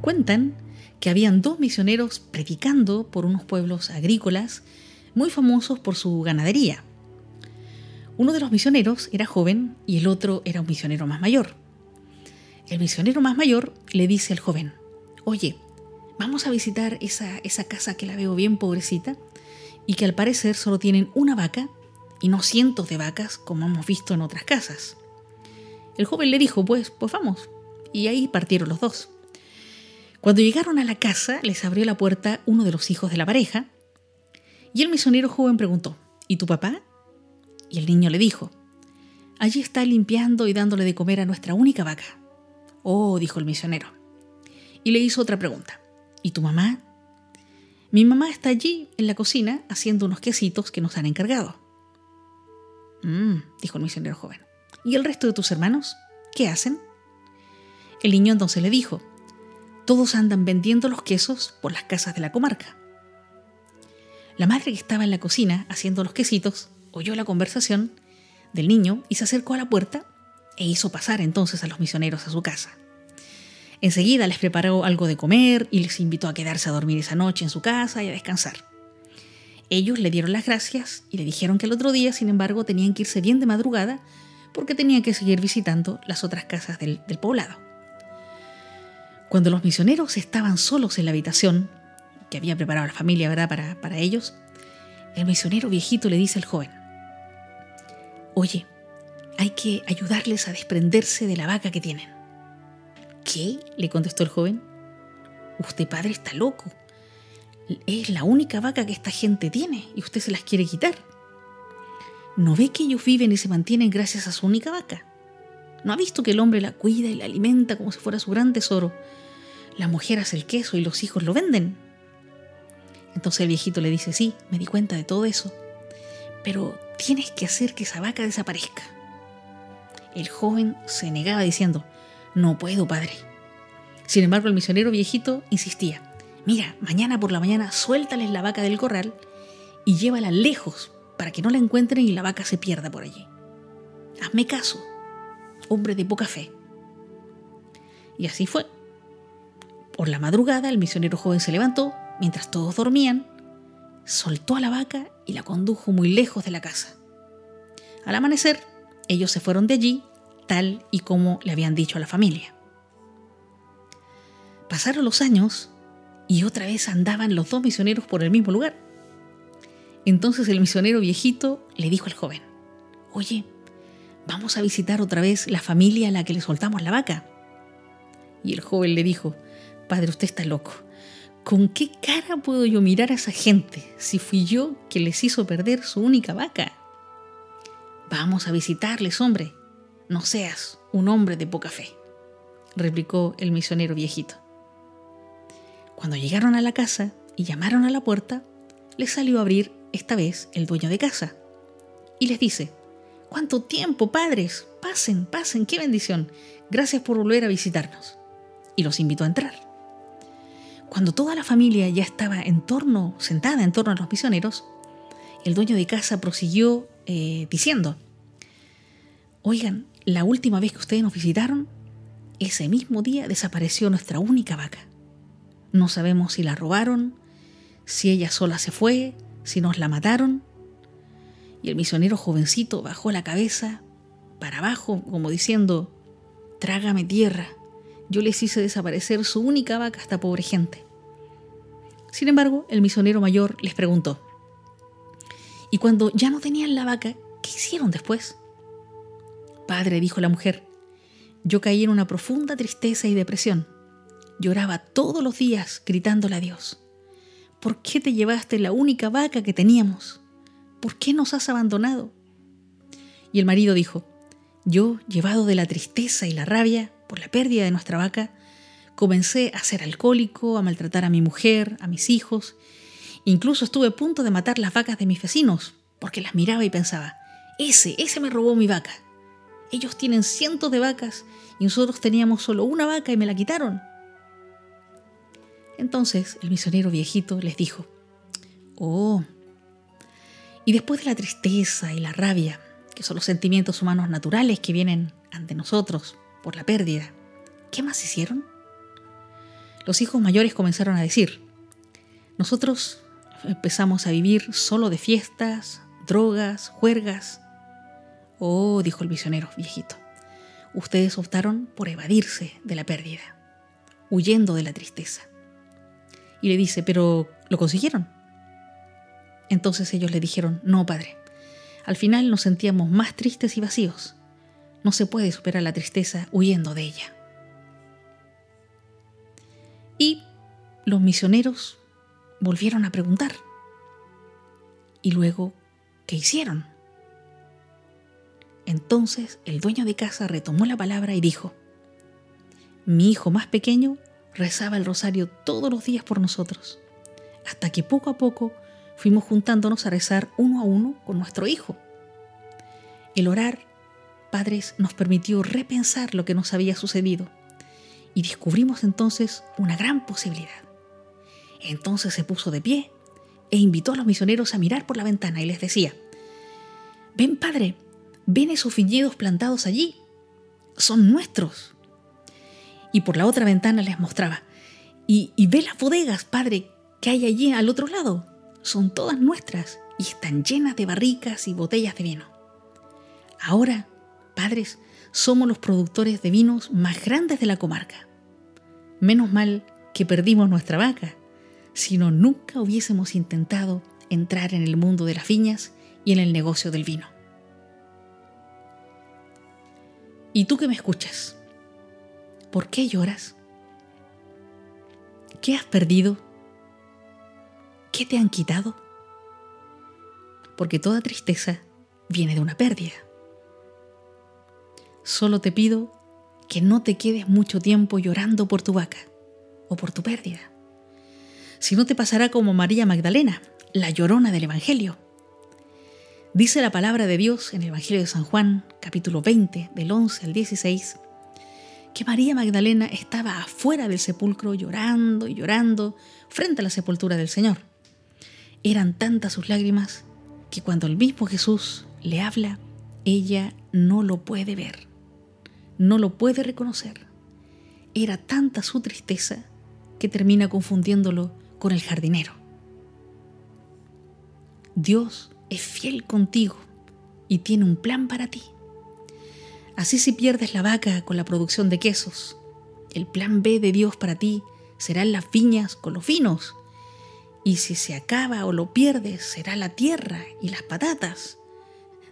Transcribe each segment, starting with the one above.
Cuentan que habían dos misioneros predicando por unos pueblos agrícolas muy famosos por su ganadería. Uno de los misioneros era joven y el otro era un misionero más mayor. El misionero más mayor le dice al joven, oye, vamos a visitar esa, esa casa que la veo bien pobrecita y que al parecer solo tienen una vaca y no cientos de vacas como hemos visto en otras casas. El joven le dijo, pues, pues vamos. Y ahí partieron los dos. Cuando llegaron a la casa, les abrió la puerta uno de los hijos de la pareja, y el misionero joven preguntó, ¿Y tu papá? Y el niño le dijo, Allí está limpiando y dándole de comer a nuestra única vaca. Oh, dijo el misionero. Y le hizo otra pregunta, ¿Y tu mamá? Mi mamá está allí en la cocina haciendo unos quesitos que nos han encargado. Mmm, dijo el misionero joven. ¿Y el resto de tus hermanos? ¿Qué hacen? El niño entonces le dijo, todos andan vendiendo los quesos por las casas de la comarca. La madre que estaba en la cocina haciendo los quesitos oyó la conversación del niño y se acercó a la puerta e hizo pasar entonces a los misioneros a su casa. Enseguida les preparó algo de comer y les invitó a quedarse a dormir esa noche en su casa y a descansar. Ellos le dieron las gracias y le dijeron que el otro día, sin embargo, tenían que irse bien de madrugada porque tenían que seguir visitando las otras casas del, poblado. Cuando los misioneros estaban solos en la habitación, que había preparado la familia ¿verdad? Para, para ellos, el misionero viejito le dice al joven, Oye, hay que ayudarles a desprenderse de la vaca que tienen. ¿Qué? le contestó el joven. Usted padre está loco. Es la única vaca que esta gente tiene y usted se las quiere quitar. ¿No ve que ellos viven y se mantienen gracias a su única vaca? ¿No ha visto que el hombre la cuida y la alimenta como si fuera su gran tesoro? La mujer hace el queso y los hijos lo venden. Entonces el viejito le dice, sí, me di cuenta de todo eso, pero tienes que hacer que esa vaca desaparezca. El joven se negaba diciendo, no puedo, padre. Sin embargo, el misionero viejito insistía, mira, mañana por la mañana suéltales la vaca del corral y llévala lejos para que no la encuentren y la vaca se pierda por allí. Hazme caso, hombre de poca fe. Y así fue. Por la madrugada el misionero joven se levantó, mientras todos dormían, soltó a la vaca y la condujo muy lejos de la casa. Al amanecer, ellos se fueron de allí tal y como le habían dicho a la familia. Pasaron los años y otra vez andaban los dos misioneros por el mismo lugar. Entonces el misionero viejito le dijo al joven, Oye, vamos a visitar otra vez la familia a la que le soltamos la vaca. Y el joven le dijo, Padre, usted está loco. ¿Con qué cara puedo yo mirar a esa gente si fui yo que les hizo perder su única vaca? Vamos a visitarles, hombre. No seas un hombre de poca fe, replicó el misionero viejito. Cuando llegaron a la casa y llamaron a la puerta, les salió a abrir esta vez el dueño de casa, y les dice, ¿cuánto tiempo, padres? Pasen, pasen, qué bendición. Gracias por volver a visitarnos. Y los invitó a entrar. Cuando toda la familia ya estaba en torno, sentada en torno a los misioneros, el dueño de casa prosiguió eh, diciendo, Oigan, la última vez que ustedes nos visitaron, ese mismo día desapareció nuestra única vaca. No sabemos si la robaron, si ella sola se fue, si nos la mataron. Y el misionero jovencito bajó la cabeza para abajo, como diciendo, trágame tierra, yo les hice desaparecer su única vaca a esta pobre gente. Sin embargo, el misionero mayor les preguntó, ¿y cuando ya no tenían la vaca, qué hicieron después? Padre, dijo la mujer, yo caí en una profunda tristeza y depresión. Lloraba todos los días gritándole a Dios. ¿Por qué te llevaste la única vaca que teníamos? ¿Por qué nos has abandonado? Y el marido dijo, yo, llevado de la tristeza y la rabia por la pérdida de nuestra vaca, comencé a ser alcohólico, a maltratar a mi mujer, a mis hijos. Incluso estuve a punto de matar las vacas de mis vecinos, porque las miraba y pensaba, ese, ese me robó mi vaca. Ellos tienen cientos de vacas y nosotros teníamos solo una vaca y me la quitaron. Entonces el misionero viejito les dijo, Oh, y después de la tristeza y la rabia, que son los sentimientos humanos naturales que vienen ante nosotros por la pérdida, ¿qué más hicieron? Los hijos mayores comenzaron a decir, nosotros empezamos a vivir solo de fiestas, drogas, juergas. Oh, dijo el visionero viejito, ustedes optaron por evadirse de la pérdida, huyendo de la tristeza. Y le dice, pero ¿lo consiguieron? Entonces ellos le dijeron, no, padre. Al final nos sentíamos más tristes y vacíos. No se puede superar la tristeza huyendo de ella. Y los misioneros volvieron a preguntar. ¿Y luego qué hicieron? Entonces el dueño de casa retomó la palabra y dijo, mi hijo más pequeño rezaba el rosario todos los días por nosotros, hasta que poco a poco fuimos juntándonos a rezar uno a uno con nuestro hijo. El orar, padres, nos permitió repensar lo que nos había sucedido y descubrimos entonces una gran posibilidad. Entonces se puso de pie e invitó a los misioneros a mirar por la ventana y les decía, ven padre, ven esos viñedos plantados allí, son nuestros. Y por la otra ventana les mostraba, y, y ve las bodegas, padre, que hay allí al otro lado son todas nuestras y están llenas de barricas y botellas de vino. Ahora, padres, somos los productores de vinos más grandes de la comarca. Menos mal que perdimos nuestra vaca, si no nunca hubiésemos intentado entrar en el mundo de las viñas y en el negocio del vino. ¿Y tú que me escuchas? ¿Por qué lloras? ¿Qué has perdido? ¿Qué te han quitado? Porque toda tristeza viene de una pérdida. Solo te pido que no te quedes mucho tiempo llorando por tu vaca o por tu pérdida. Si no te pasará como María Magdalena, la llorona del Evangelio. Dice la palabra de Dios en el Evangelio de San Juan, capítulo 20, del 11 al 16, que María Magdalena estaba afuera del sepulcro llorando y llorando frente a la sepultura del Señor. Eran tantas sus lágrimas que cuando el mismo Jesús le habla, ella no lo puede ver, no lo puede reconocer. Era tanta su tristeza que termina confundiéndolo con el jardinero. Dios es fiel contigo y tiene un plan para ti. Así si pierdes la vaca con la producción de quesos, el plan B de Dios para ti serán las viñas con los vinos y si se acaba o lo pierdes, será la tierra y las patatas.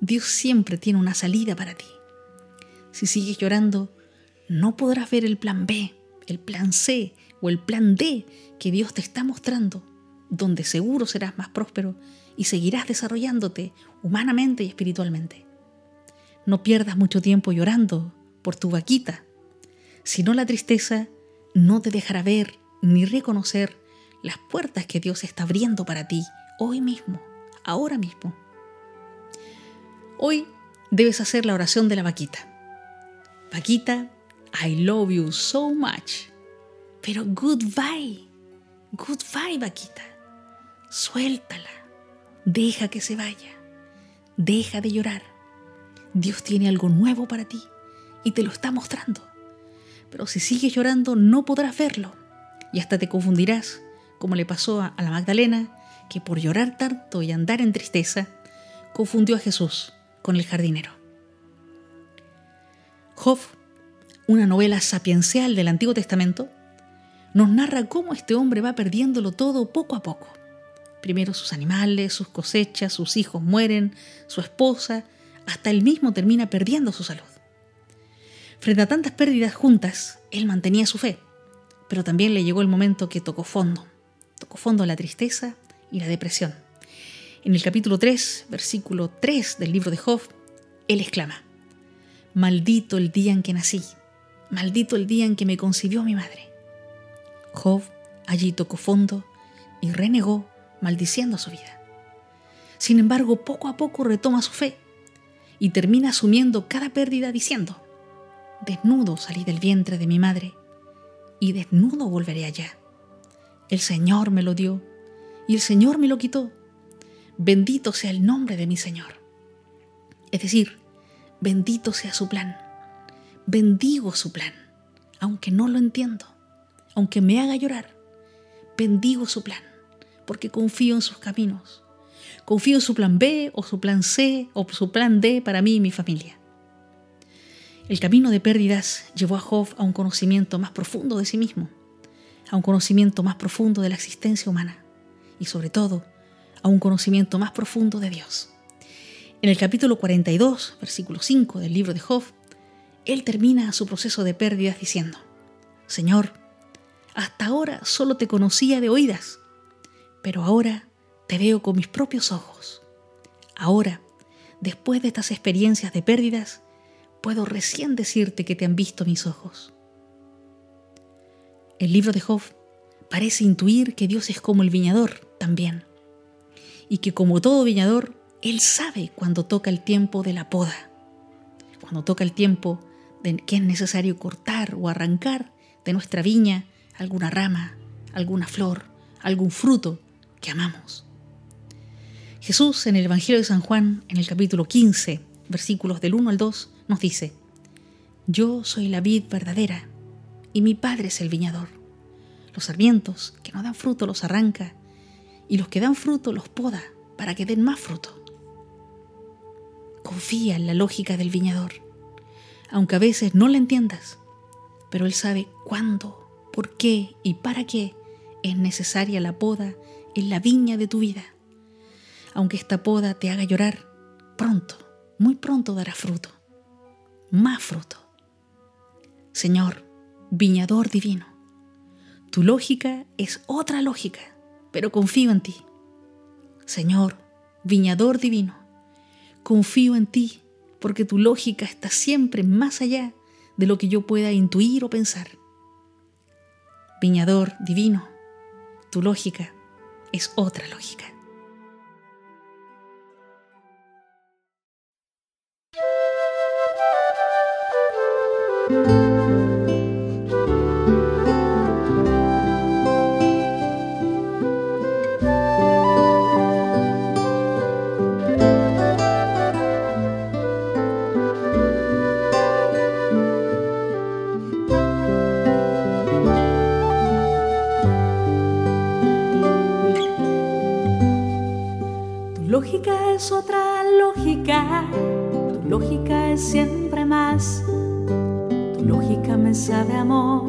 Dios siempre tiene una salida para ti. Si sigues llorando, no podrás ver el plan B, el plan C o el plan D que Dios te está mostrando, donde seguro serás más próspero y seguirás desarrollándote humanamente y espiritualmente. No pierdas mucho tiempo llorando por tu vaquita, si no la tristeza no te dejará ver ni reconocer las puertas que Dios está abriendo para ti hoy mismo, ahora mismo. Hoy debes hacer la oración de la vaquita. Vaquita, I love you so much. Pero goodbye, goodbye vaquita. Suéltala, deja que se vaya, deja de llorar. Dios tiene algo nuevo para ti y te lo está mostrando. Pero si sigues llorando no podrás verlo y hasta te confundirás como le pasó a la Magdalena, que por llorar tanto y andar en tristeza, confundió a Jesús con el jardinero. Job, una novela sapiencial del Antiguo Testamento, nos narra cómo este hombre va perdiéndolo todo poco a poco. Primero sus animales, sus cosechas, sus hijos mueren, su esposa, hasta él mismo termina perdiendo su salud. Frente a tantas pérdidas juntas, él mantenía su fe, pero también le llegó el momento que tocó fondo tocó fondo la tristeza y la depresión. En el capítulo 3, versículo 3 del libro de Job, él exclama, Maldito el día en que nací, maldito el día en que me concibió mi madre. Job allí tocó fondo y renegó, maldiciendo su vida. Sin embargo, poco a poco retoma su fe y termina asumiendo cada pérdida diciendo, Desnudo salí del vientre de mi madre y desnudo volveré allá. El Señor me lo dio y el Señor me lo quitó. Bendito sea el nombre de mi Señor. Es decir, bendito sea su plan. Bendigo su plan, aunque no lo entiendo. aunque me haga llorar, bendigo su plan, porque confío en sus caminos. Confío en su plan B o su plan C o su plan D para mí y mi familia. El camino de pérdidas llevó a Job a un conocimiento más profundo de sí mismo, a un conocimiento más profundo de la existencia humana y sobre todo a un conocimiento más profundo de Dios. En el capítulo 42, versículo 5 del libro de Job, él termina su proceso de pérdidas diciendo, Señor, hasta ahora solo te conocía de oídas, pero ahora te veo con mis propios ojos. Ahora, después de estas experiencias de pérdidas, puedo recién decirte que te han visto mis ojos. El libro de Job parece intuir que Dios es como el viñador también, y que como todo viñador, Él sabe cuando toca el tiempo de la poda, cuando toca el tiempo de que es necesario cortar o arrancar de nuestra viña alguna rama, alguna flor, algún fruto que amamos. Jesús en el Evangelio de San Juan, en el capítulo 15, versículos del 1 al 2, nos dice, Yo soy la vid verdadera y mi Padre es el viñador. Los sarmientos que no dan fruto los arranca y los que dan fruto los poda para que den más fruto. Confía en la lógica del viñador, aunque a veces no la entiendas, pero Él sabe cuándo, por qué y para qué es necesaria la poda en la viña de tu vida. Aunque esta poda te haga llorar, pronto, muy pronto dará fruto más fruto. Señor, viñador divino, tu lógica es otra lógica, pero confío en ti. Señor, viñador divino, confío en ti porque tu lógica está siempre más allá de lo que yo pueda intuir o pensar. Viñador divino, tu lógica es otra lógica. Es otra lógica, tu lógica es siempre más lógica me sabe amor,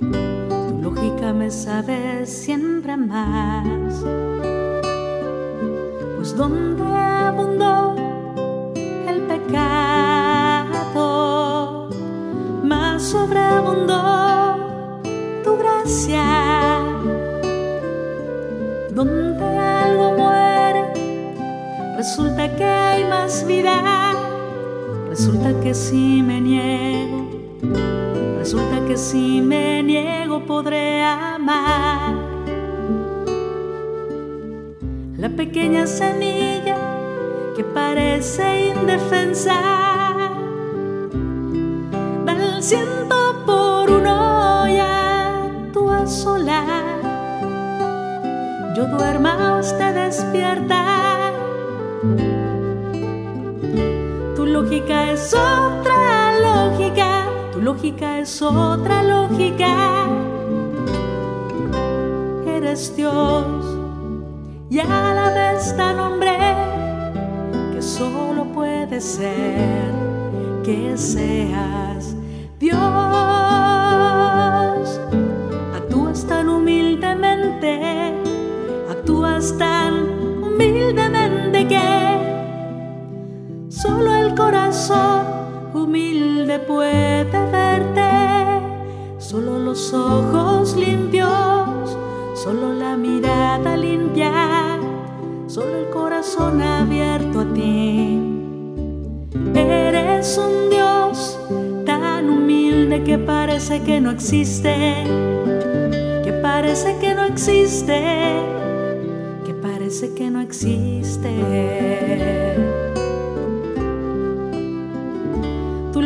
tu lógica me sabe siempre más. Pues donde abundó el pecado, más sobreabundó tu gracia. Donde algo muere, resulta que hay más vida. Resulta que si me niego Resulta que si me niego podré amar. La pequeña semilla que parece indefensa. Da el ciento por uno y actúa sola. Yo duerma, usted despierta. Lógica es otra lógica lógica es otra lógica. Eres Dios y a la vez tan hombre que solo puede ser que seas Dios. Solo el corazón humilde puede solo los ojos limpios, solo la mirada limpia, solo el corazón abierto a ti. Eres un Dios tan humilde que parece que no existe, que parece que no existe, que parece que no existe.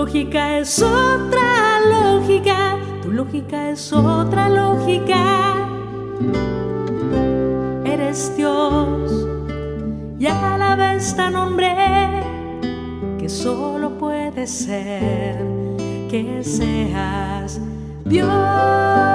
Lógica es otra lógica lógica es otra lógica. Eres Dios y a la vez tan hombre que solo puede ser que seas Dios.